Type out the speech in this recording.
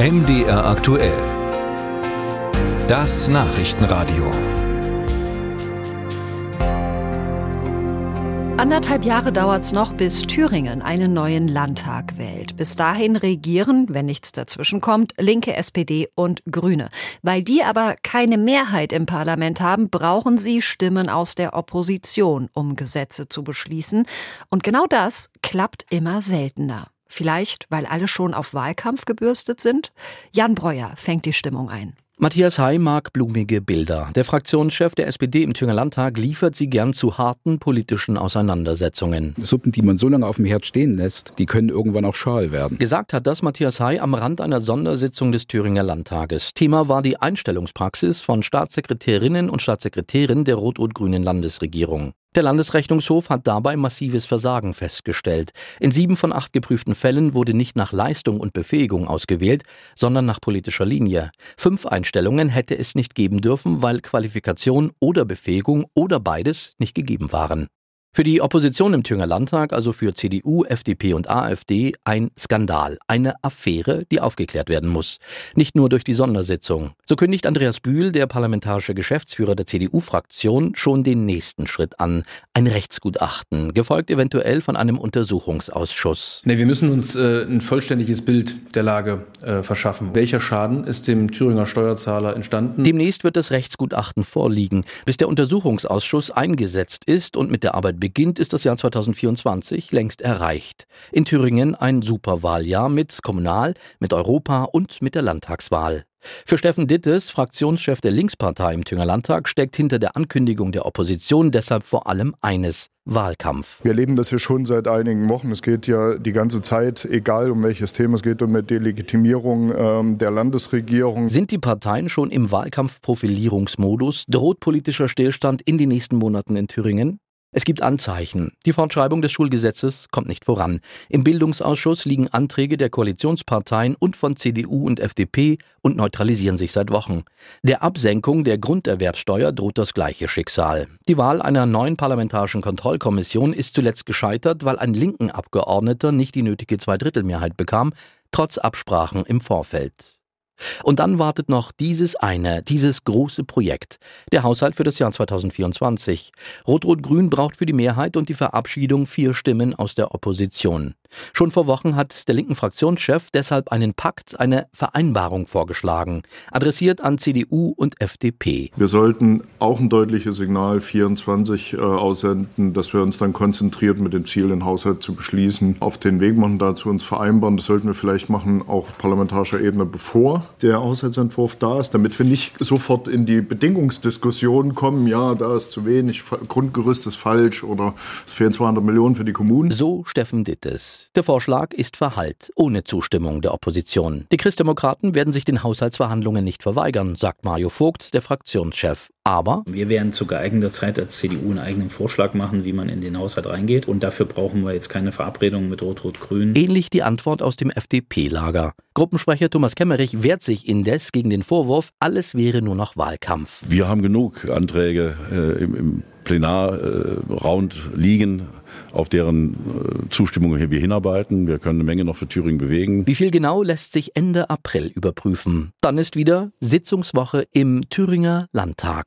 MDR aktuell. Das Nachrichtenradio. Anderthalb Jahre dauert es noch, bis Thüringen einen neuen Landtag wählt. Bis dahin regieren, wenn nichts dazwischenkommt, linke SPD und Grüne. Weil die aber keine Mehrheit im Parlament haben, brauchen sie Stimmen aus der Opposition, um Gesetze zu beschließen. Und genau das klappt immer seltener. Vielleicht, weil alle schon auf Wahlkampf gebürstet sind? Jan Breuer fängt die Stimmung ein. Matthias Hay mag blumige Bilder. Der Fraktionschef der SPD im Thüringer Landtag liefert sie gern zu harten politischen Auseinandersetzungen. Suppen, die man so lange auf dem Herd stehen lässt, die können irgendwann auch schal werden. Gesagt hat das Matthias Hay am Rand einer Sondersitzung des Thüringer Landtages. Thema war die Einstellungspraxis von Staatssekretärinnen und Staatssekretären der rot-rot-grünen Landesregierung. Der Landesrechnungshof hat dabei massives Versagen festgestellt. In sieben von acht geprüften Fällen wurde nicht nach Leistung und Befähigung ausgewählt, sondern nach politischer Linie. Fünf Einstellungen hätte es nicht geben dürfen, weil Qualifikation oder Befähigung oder beides nicht gegeben waren. Für die Opposition im Thüringer Landtag, also für CDU, FDP und AfD, ein Skandal, eine Affäre, die aufgeklärt werden muss. Nicht nur durch die Sondersitzung. So kündigt Andreas Bühl, der parlamentarische Geschäftsführer der CDU-Fraktion, schon den nächsten Schritt an. Ein Rechtsgutachten, gefolgt eventuell von einem Untersuchungsausschuss. Nee, wir müssen uns äh, ein vollständiges Bild der Lage äh, verschaffen. Welcher Schaden ist dem Thüringer Steuerzahler entstanden? Demnächst wird das Rechtsgutachten vorliegen. Bis der Untersuchungsausschuss eingesetzt ist und mit der Arbeit beginnt, ist das Jahr 2024 längst erreicht. In Thüringen ein Superwahljahr mit Kommunal, mit Europa und mit der Landtagswahl. Für Steffen Dittes, Fraktionschef der Linkspartei im Thüringer Landtag, steckt hinter der Ankündigung der Opposition deshalb vor allem eines Wahlkampf. Wir erleben das hier schon seit einigen Wochen. Es geht ja die ganze Zeit, egal um welches Thema es geht, um eine Delegitimierung ähm, der Landesregierung. Sind die Parteien schon im Wahlkampfprofilierungsmodus? Droht politischer Stillstand in den nächsten Monaten in Thüringen? Es gibt Anzeichen. Die Fortschreibung des Schulgesetzes kommt nicht voran. Im Bildungsausschuss liegen Anträge der Koalitionsparteien und von CDU und FDP und neutralisieren sich seit Wochen. Der Absenkung der Grunderwerbsteuer droht das gleiche Schicksal. Die Wahl einer neuen parlamentarischen Kontrollkommission ist zuletzt gescheitert, weil ein linken Abgeordneter nicht die nötige Zweidrittelmehrheit bekam, trotz Absprachen im Vorfeld. Und dann wartet noch dieses eine, dieses große Projekt, der Haushalt für das Jahr 2024. Rot-Rot-Grün braucht für die Mehrheit und die Verabschiedung vier Stimmen aus der Opposition. Schon vor Wochen hat der linken Fraktionschef deshalb einen Pakt, eine Vereinbarung vorgeschlagen, adressiert an CDU und FDP. Wir sollten auch ein deutliches Signal 24 äh, aussenden, dass wir uns dann konzentriert mit dem Ziel, den Haushalt zu beschließen, auf den Weg machen, dazu uns vereinbaren. Das sollten wir vielleicht machen, auch auf parlamentarischer Ebene, bevor der Haushaltsentwurf da ist, damit wir nicht sofort in die Bedingungsdiskussion kommen, ja, da ist zu wenig, Grundgerüst ist falsch oder es fehlen 200 Millionen für die Kommunen. So Steffen Dittes. Der Vorschlag ist Verhalt, ohne Zustimmung der Opposition. Die Christdemokraten werden sich den Haushaltsverhandlungen nicht verweigern, sagt Mario Vogt, der Fraktionschef. Aber wir werden zu geeigneter Zeit als CDU einen eigenen Vorschlag machen, wie man in den Haushalt reingeht. Und dafür brauchen wir jetzt keine Verabredung mit Rot-Rot-Grün. Ähnlich die Antwort aus dem FDP-Lager. Gruppensprecher Thomas Kemmerich wehrt sich indes gegen den Vorwurf, alles wäre nur noch Wahlkampf. Wir haben genug Anträge äh, im, im Plenarround äh, liegen, auf deren äh, Zustimmung wir hinarbeiten. Wir können eine Menge noch für Thüringen bewegen. Wie viel genau lässt sich Ende April überprüfen? Dann ist wieder Sitzungswoche im Thüringer Landtag.